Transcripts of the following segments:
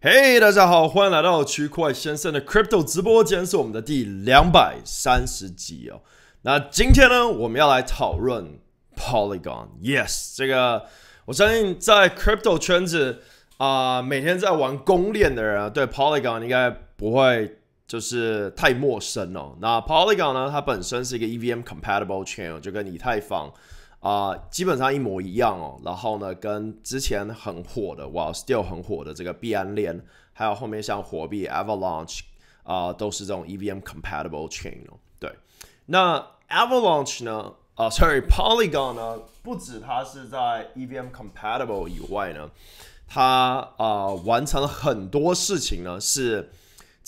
嘿，大家好，欢迎来到区块先生的 Crypto 直播间，是我们的第两百三十集哦。那今天呢，我们要来讨论 Polygon。Yes，这个我相信在 Crypto 圈子啊、每天在玩公链的人啊，对 Polygon 应该不会就是太陌生哦。那 Polygon 呢，它本身是一个 EVM compatible chain，就跟以太坊。啊、基本上一模一样哦。然后呢，跟之前很火的，哇，still 很火的这个币安链，还有后面像火币 Avalanche 啊、都是这种 EVM compatible chain 哦。对，那 Avalanche 呢？啊、，sorry，Polygon 呢？不止它是在 EVM compatible 以外呢，它啊、完成了很多事情呢，是。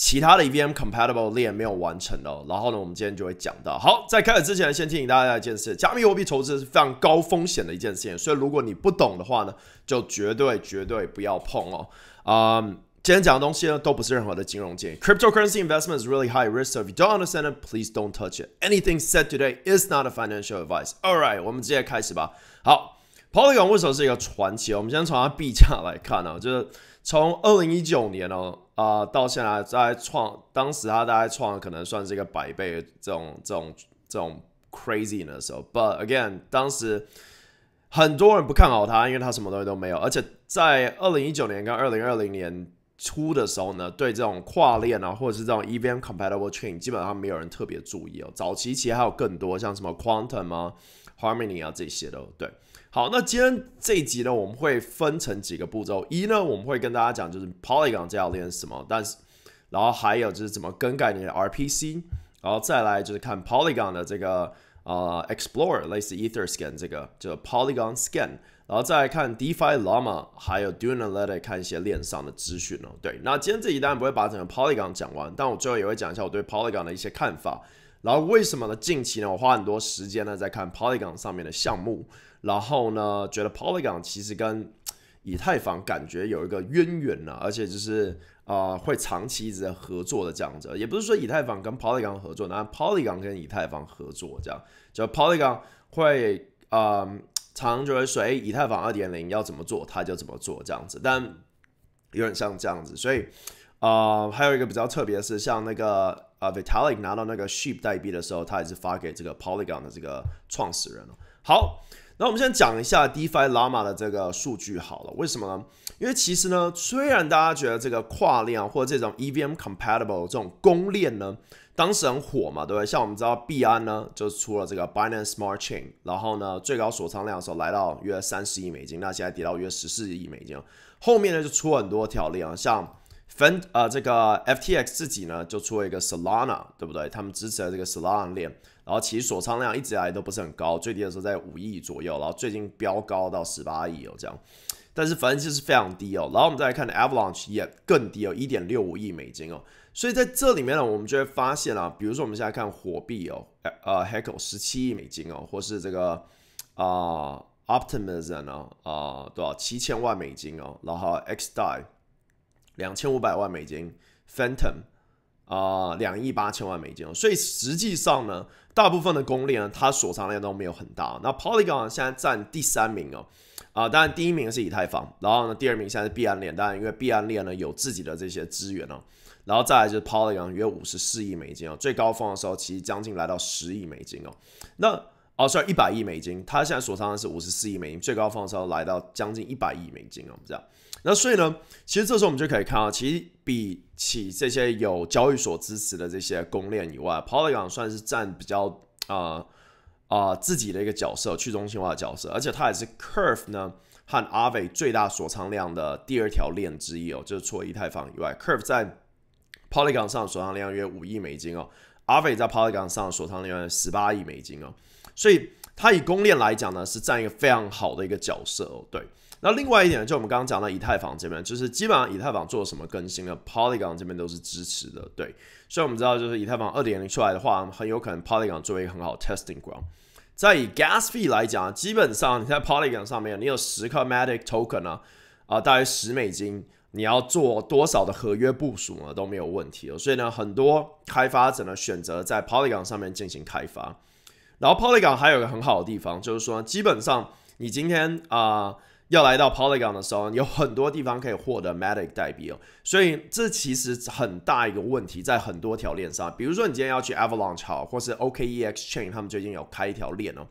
其他的 EVM compatible 链没有完成的，然后呢，我们今天就会讲到。好，在开始之前，先提醒大家一件事：加密货币投资是非常高风险的一件事情，所以如果你不懂的话呢，就绝对绝对不要碰哦。啊、今天讲的东西呢，都不是任何的金融建议。Cryptocurrency investment is really high risk, so if you don't understand it, please don't touch it. Anything said today is not a financial advice. All right，我们直接开始吧。好，Polygon 为什么是一个传奇？我们先从它币价来看呢、哦，就是从二零一九年哦。啊、到现在在创，当时他大概创可能算是一个百倍这种这种这种 crazy 的时候，but again，当时很多人不看好他，因为他什么东西都没有，而且在二零一九年跟二零二零年初的时候呢，对这种跨链啊，或者是这种 EVM compatible chain，基本上没有人特别注意哦。早期其实还有更多，像什么 Quantum 啊、Harmony 啊这些的，对。好，那今天这一集呢，我们会分成几个步骤。一呢，我们会跟大家讲就是 Polygon 这条链是什么，但是然后还有就是怎么更改你的 RPC，然后再来就是看 Polygon 的这个呃 Explorer 类似 Etherscan 这个就 Polygon Scan，然后再来看 DeFi Llama，还有 Do Analytics 看一些链上的资讯哦。对，那今天这一集当然不会把整个 Polygon 讲完，但我最后也会讲一下我对 Polygon 的一些看法。然后为什么呢？近期呢，我花很多时间呢在看 Polygon 上面的项目。然后呢，觉得 Polygon 其实跟 以太坊感觉有一个渊源呢、而且就是啊、会长期一直在合作的这样子。也不是说以太坊跟 Polygon 合作，那 Polygon 跟以太坊合作这样，就 Polygon 会啊、呃，常常就会说，以太坊二点零要怎么做，他就怎么做这样子。但有点像这样子，所以啊、还有一个比较特别的是，像那个啊、Vitalik 拿到那个 Sheep 代币的时候，他也是发给这个 Polygon 的这个创始人了。好。那我们先讲一下 DeFi Llama 的这个数据好了，为什么呢？因为其实呢，虽然大家觉得这个跨链或者这种 EVM compatible 这种公链呢，当时很火嘛，对不对？像我们知道币安呢，就出了这个 Binance Smart Chain，然后呢，最高锁仓量的时候来到约三十亿美金，那现在跌到约十四亿美金。后面呢就出很多条链啊，像 Fen 呃这个 FTX 自己呢就出了一个 Solana，对不对？他们支持了这个 Solana 链。然后其实锁仓量一直以来都不是很高，最低的时候在五亿左右，然后最近飙高到十八亿哦这样，但是反正就是非常低哦。然后我们再来看 Avalanche 也更低哦，一点六五亿美金哦。所以在这里面呢，我们就会发现啊，比如说我们现在看火币哦，呃，Heco 十七亿美金哦，或是这个啊、Optimism 呢啊多少七千万美金哦，然后 XDAI 两千五百万美金，Phantom。啊，两亿八千万美金，所以实际上呢，大部分的公链呢，它锁仓量都没有很大。那 Polygon 现在占第三名哦，啊，当然第一名是以太坊，然后呢，第二名现在是币安链，当然因为币安链呢有自己的这些资源哦，然后再来就是 Polygon 约五十四亿美金哦，最高峰的时候其实将近来到十亿美金哦，那哦算一百亿美金，它现在锁仓的是五十四亿美金，最高放的时候来到将近一百亿美金哦，这样。那所以呢，其实这时候我们就可以看到，其实比起这些有交易所支持的这些公链以外，Polygon 算是占比较啊啊、自己的一个角色，去中心化的角色，而且它也是 Curve 呢和 a v e 最大锁仓量的第二条链之一哦，就是除了以太坊以外，Curve 在 Polygon 上锁仓量约五亿美金哦，Aave 在 Polygon 上锁仓量约十八亿美金哦，所以它以公链来讲呢，是占一个非常好的一个角色哦，对。那另外一点呢，就我们刚刚讲到以太坊这边，就是基本上以太坊做什么更新呢？Polygon 这边都是支持的，对。所以我们知道，就是以太坊二点零出来的话，很有可能 Polygon 作为一个很好的 testing ground。在以 Gas fee 来讲，基本上你在 Polygon 上面，你有十颗 Matic Token 呢，啊，大约十美金，你要做多少的合约部署呢，都没有问题哦。所以呢，很多开发者呢选择在 Polygon 上面进行开发。然后 Polygon 还有一个很好的地方，就是说，基本上你今天啊。要来到 Polygon 的时候，有很多地方可以获得 Matic 代币哦，所以这其实很大一个问题，在很多条链上，比如说你今天要去 Avalanche 好，或是 OKEX Chain，他们最近有开一条链哦，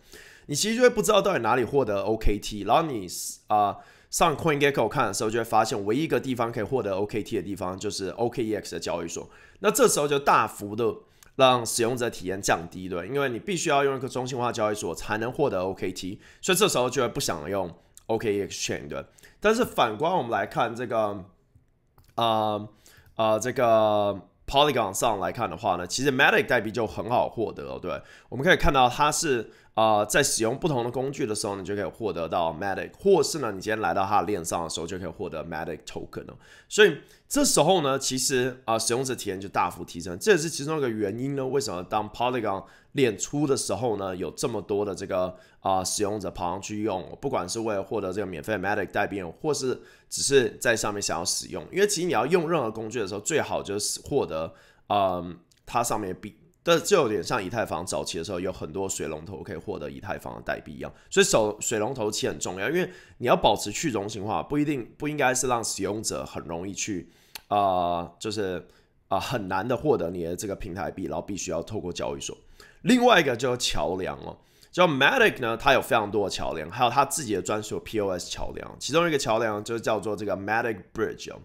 你其实就会不知道到底哪里获得 OKT，然后你啊、呃、上 CoinGecko 看的时候，就会发现唯一一个地方可以获得 OKT 的地方就是 OKEX 的交易所，那这时候就大幅的让使用者体验降低，对，因为你必须要用一个中心化交易所才能获得 OKT，所以这时候就会不想用。OK Exchange 对，但是反观我们来看这个，啊、呃、啊、呃、这个 Polygon 上来看的话呢，其实 Matic 代币就很好获得，对，我们可以看到它是。啊、在使用不同的工具的时候，你就可以获得到 Matic，或是呢，你今天来到它的链上的时候，就可以获得 Matic Token 哦。所以这时候呢，其实啊、使用者体验就大幅提升，这也是其中一个原因呢。为什么当 Polygon 链出的时候呢，有这么多的这个啊、使用者跑上去用，不管是为了获得这个免费 Matic 代币，或是只是在上面想要使用，因为其实你要用任何工具的时候，最好就是获得嗯、它上面币。这就有点像以太坊早期的时候，有很多水龙头可以获得以太坊的代币一样。所以，手水龙头其实很重要，因为你要保持去中心化，不一定不应该是让使用者很容易去啊、就是啊、很难的获得你的这个平台币，然后必须要透过交易所。另外一个就是桥梁哦，叫 Matic 呢，它有非常多的桥梁，还有它自己的专属 POS 桥梁，其中一个桥梁就叫做这个 Matic Bridge 哦。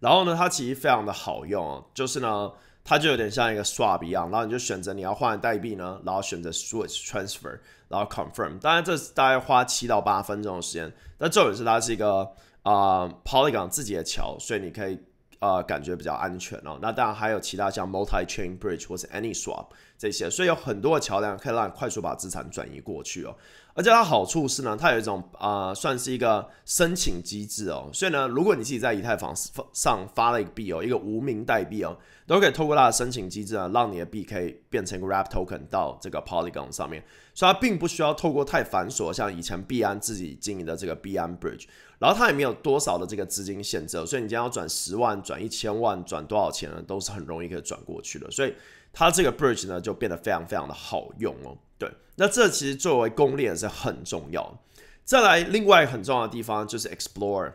然后呢，它其实非常的好用哦，就是呢。它就有点像一个 swap 一样，然后你就选择你要换的代币呢，然后选择 switch transfer，然后 confirm。当然这大概花七到八分钟的时间。但重点是它是一个啊、Polygon 自己的桥，所以你可以、呃、感觉比较安全哦。那当然还有其他像 multi chain bridge 或是 AnySwap 这些，所以有很多的桥梁可以让你快速把资产转移过去哦。而且它好处是呢，它有一种啊、算是一个申请机制哦。所以呢，如果你自己在以太坊上发了一个币哦，一个无名代币哦。都可以透过它的申请机制啊，让你的币可以变成一个 r a p token 到这个 Polygon 上面，所以它并不需要透过太繁琐，像以前币安自己经营的这个币安 Bridge，然后它也没有多少的这个资金限制，所以你今天要转十万、转一千万、转多少钱呢，都是很容易可以转过去的，所以它这个 Bridge 呢就变得非常非常的好用哦。对，那这其实作为攻略是很重要。再来，另外很重要的地方就是 Explorer。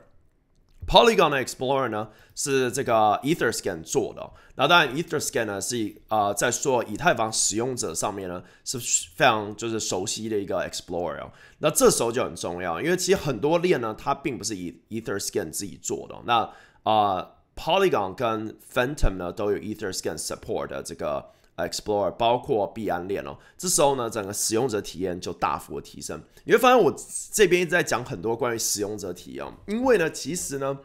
Polygon Explorer 呢是这个 EtherScan 做的，那当然 EtherScan 呢是呃在说以太坊使用者上面呢是非常就是熟悉的一个 Explorer，那这时候就很重要，因为其实很多链呢它并不是以 EtherScan 自己做的，那啊、Polygon 跟 Phantom 呢都有 EtherScan support 的这个。Explorer 包括币安链哦，这时候呢，整个使用者体验就大幅的提升。你会发现我这边一直在讲很多关于使用者体验，因为呢，其实呢，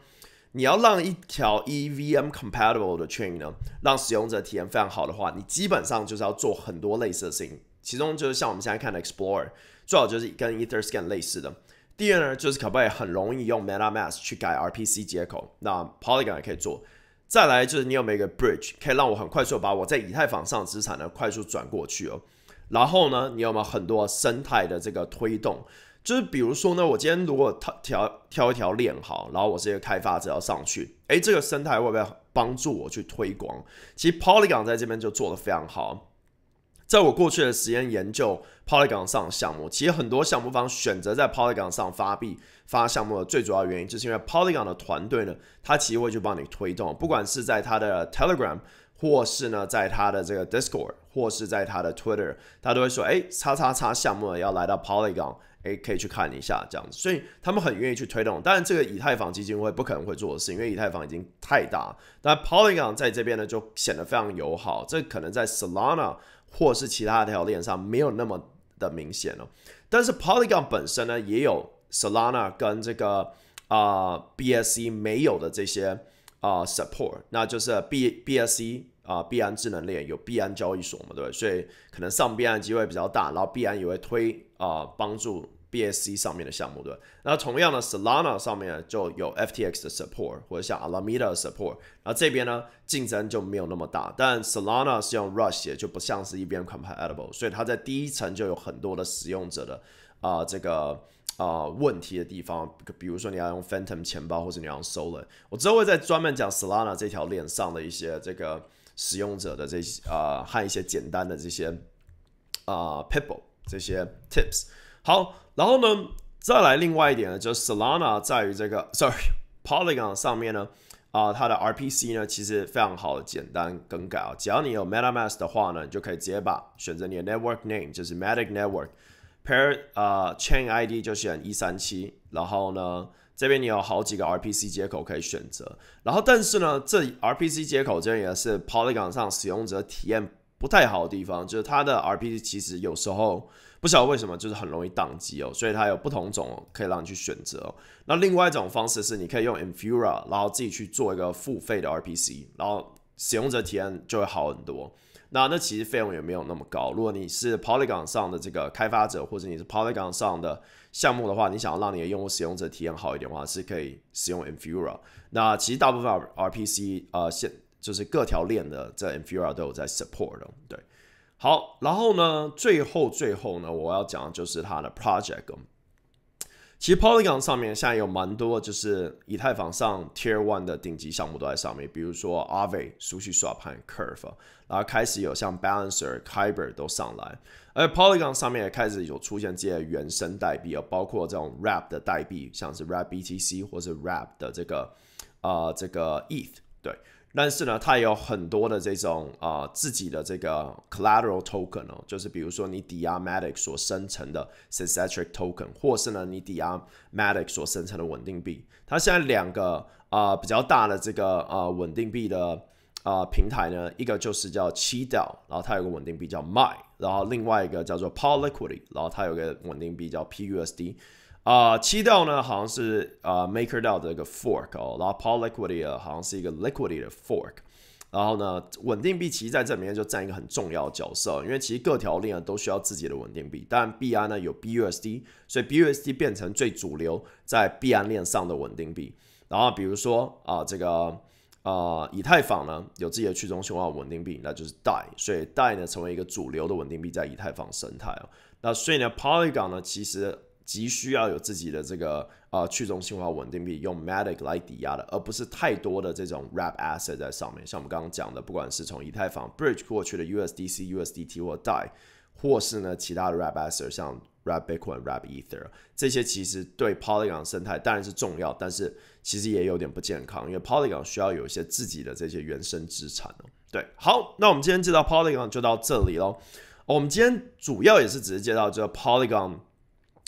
你要让一条 EVM compatible 的 chain 呢，让使用者体验非常好的话，你基本上就是要做很多类似的事情。其中就是像我们现在看的 Explorer，最好就是跟 EtherScan 类似的。第二呢，就是可不可以很容易用 MetaMask 去改 RPC 接口，那 Polygon 也可以做。再来就是你有没有一个 bridge 可以让我很快速把我在以太坊上的资产呢快速转过去哦。然后呢，你有没有很多生态的这个推动？就是比如说呢，我今天如果挑挑挑一条链好，然后我是一个开发者要上去，诶，这个生态会不会帮助我去推广？其实 Polygon 在这边就做得非常好。在我过去的时间研究 Polygon 上的项目，其实很多项目方选择在 Polygon 上发币发项目的最主要原因，就是因为 Polygon 的团队呢，他其实会去帮你推动，不管是在他的 Telegram，或是呢在他的这个 Discord，或是在他的 Twitter，他都会说，哎，叉叉叉项目要来到 Polygon，哎，可以去看一下这样子，所以他们很愿意去推动。当然，这个以太坊基金会不可能会做的事，因为以太坊已经太大，但 Polygon 在这边呢就显得非常友好，这可能在 Solana。或是其他条链上没有那么的明显了，但是 Polygon 本身呢也有 Solana 跟这个啊、BSC 没有的这些啊、support，那就是 B BSC 啊、呃、币安智能链有币安交易所嘛，对不对？所以可能上币安机会比较大，然后币安也会推啊帮、助。BSC 上面的项目对，那同样的 Solana 上面就有 FTX 的 support 或者像 Alameda 的 support，然后这边呢竞争就没有那么大，但 Solana 是用 Rust 也就不像是一边 compatible，所以它在第一层就有很多的使用者的啊、这个啊、问题的地方，比如说你要用 Phantom 钱包或者你要用 Solan，我之后会再专门讲 Solana 这条链上的一些这个使用者的这些啊、和一些简单的这些啊、Pitbull 这些 tips。好，然后呢，再来另外一点呢，就是 Solana 在于这个，sorry Polygon 上面呢，啊、它的 RPC 呢其实非常好简单更改啊，只要你有 MetaMask 的话呢，你就可以直接把选择你的 Network Name 就是 Matic Network Pair 啊、Chain ID 就选一三七，然后呢。这边你有好几个 RPC 接口可以选择，然后但是呢，这 RPC 接口这边也是 Polygon 上使用者体验不太好的地方，就是它的 RPC 其实有时候不晓得为什么就是很容易宕机哦，所以它有不同种可以让你去选择哦。那另外一种方式是你可以用 Infura，然后自己去做一个付费的 RPC，然后使用者体验就会好很多。那那其实费用也没有那么高。如果你是 Polygon 上的这个开发者，或者你是 Polygon 上的项目的话，你想要让你的用户使用者体验好一点的话，是可以使用 Infura。那其实大部分 RPC 呃，现就是各条链的这 Infura 都有在 support 的。对，好，然后呢，最后最后呢，我要讲的就是它的 project。其实 Polygon 上面现在有蛮多，就是以太坊上 Tier One 的顶级项目都在上面，比如说 Aave、SushiSwap 和 Curve，然后开始有像 Balancer、Kyber 都上来，而 Polygon 上面也开始有出现这些原生代币，包括这种 r a p 的代币，像是 r a p BTC 或是 r a p 的这个呃这个 ETH，对。但是呢，它也有很多的这种啊、自己的这个 collateral token 哦，就是比如说你抵押 Matic 所生成的 Synthetic token，或是呢你抵押 Matic 所生成的稳定币。它现在两个啊、比较大的这个啊、稳定币的啊、平台呢，一个就是叫 QDAO，然后它有个稳定币叫 MAI，然后另外一个叫做 Poliquity，然后它有个稳定币叫 PUSD。啊，七道呢好像是啊、MakerDAO 的一个 fork 哦，然后 Polyquidity 好像是一个 Liquidity 的 fork，然后呢，稳定币其实在这里面就占一个很重要的角色，因为其实各条链都需要自己的稳定币，但币安呢有 BUSD，所以 BUSD 变成最主流在币安链上的稳定币。然后比如说啊、这个啊、以太坊呢有自己的去中心化稳定币，那就是 DAI，所以 DAI 呢成为一个主流的稳定币在以太坊生态哦。那所以呢，Polygon 呢其实。急需要有自己的这个呃去中心化稳定币，用 Matic 来抵押的，而不是太多的这种 Wrap Asset 在上面。像我们刚刚讲的，不管是从以太坊 Bridge 过去的 USDC、USDT 或 DAI，或是呢其他的 Wrap Asset，像 Wrap Bitcoin、Wrap Ether，这些其实对 Polygon 生态当然是重要，但是其实也有点不健康，因为 Polygon 需要有一些自己的这些原生资产哦。对，好，那我们今天介绍 Polygon 就到这里喽。我们今天主要也是只是介绍这个 Polygon。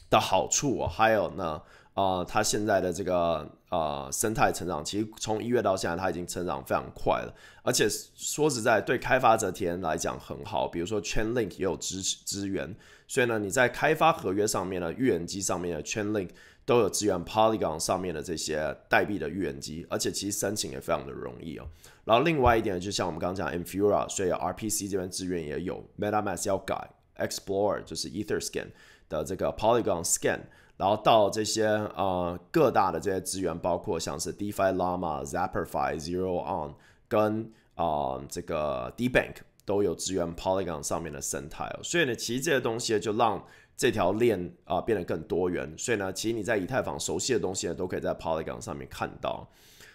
的好处，还有呢，呃，它现在的这个呃生态成长，其实从一月到现在，它已经成长非常快了。而且说实在，对开发者体验来讲很好。比如说，Chainlink 也有支持支援，所以呢，你在开发合约上面呢，预言机上面的 Chainlink 都有支援 Polygon 上面的这些代币的预言机，而且其实申请也非常的容易哦。然后另外一点，就像我们刚刚讲 Infura，所以 RPC 这边资源也有，MetaMask 要改，Explorer 就是 EtherScan。的这个 Polygon Scan，然后到这些呃各大的这些资源，包括像是 DeFi Llama、Zapperfi、Zero On 跟啊、呃、这个 DBank 都有支援 Polygon 上面的生态。所以呢，其实这些东西就让这条链啊、呃、变得更多元。所以呢，其实你在以太坊熟悉的东西呢，都可以在 Polygon 上面看到。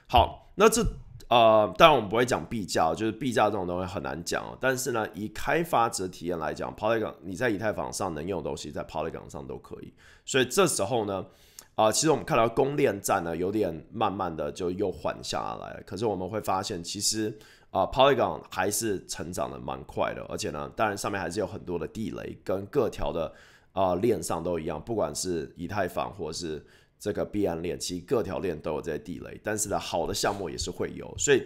好，那这。呃，当然我们不会讲币价，就是币价这种东西很难讲。但是呢，以开发者体验来讲，Polygon 你在以太坊上能用的东西，在 Polygon 上都可以。所以这时候呢，啊、其实我们看到公链战呢，有点慢慢的就又缓下来。可是我们会发现，其实啊、呃，Polygon 还是成长的蛮快的，而且呢，当然上面还是有很多的地雷，跟各条的啊、呃、链上都一样，不管是以太坊或是。这个币安链其实各条链都有这些地雷，但是呢，好的项目也是会有，所以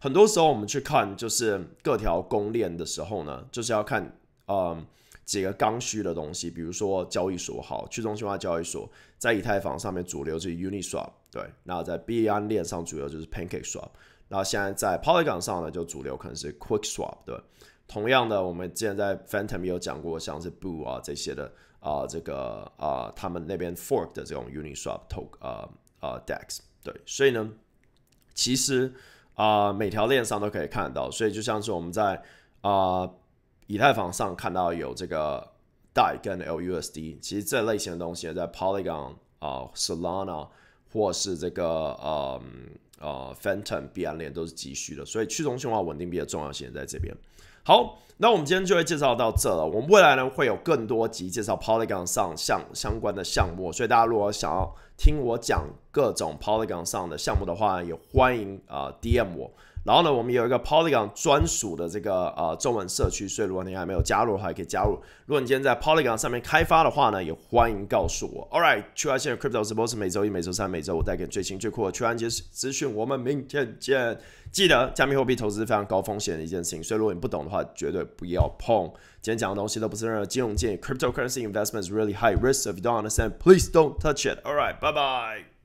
很多时候我们去看就是各条公链的时候呢，就是要看嗯几个刚需的东西，比如说交易所好，去中心化交易所，在以太坊上面主流就是 Uniswap，对，那在币安链上主流就是 PancakeSwap，然后现在在 Polygon 上呢就主流可能是 QuickSwap，对，同样的我们之前在 Phantom 也有讲过，像是 Boo 啊这些的。啊、这个啊、他们那边 fork 的这种 Uniswap Tok 啊啊 DEX，对，所以呢，其实啊、每条链上都可以看到，所以就像是我们在啊、以太坊上看到有这个 DAI 跟 LUSD，其实这类型的东西在 Polygon 啊、呃、Solana 或是这个呃呃 Phantom 币安链都是急需的，所以去中心化稳定币的重要性在这边。好，那我们今天就会介绍到这了。我们未来呢会有更多集介绍 Polygon 上相相关的项目，所以大家如果想要听我讲各种 Polygon 上的项目的话，也欢迎啊、DM 我。然后呢，我们有一个 Polygon 专属的这个呃中文社区，所以如果你还没有加入的话，也可以加入。如果你今天在 Polygon 上面开发的话呢，也欢迎告诉我。All right，区块链 Crypto 直播是每周一、每周三、每周五带给你最新最酷的区块链资讯。我们明天见。记得加密货币投资是非常高风险的一件事情，所以如果你不懂的话，绝对不要碰。今天讲的东西都不是任何金融建议。Cryptocurrency investment is really high risk. If you don't understand, please don't touch it. All right, bye bye.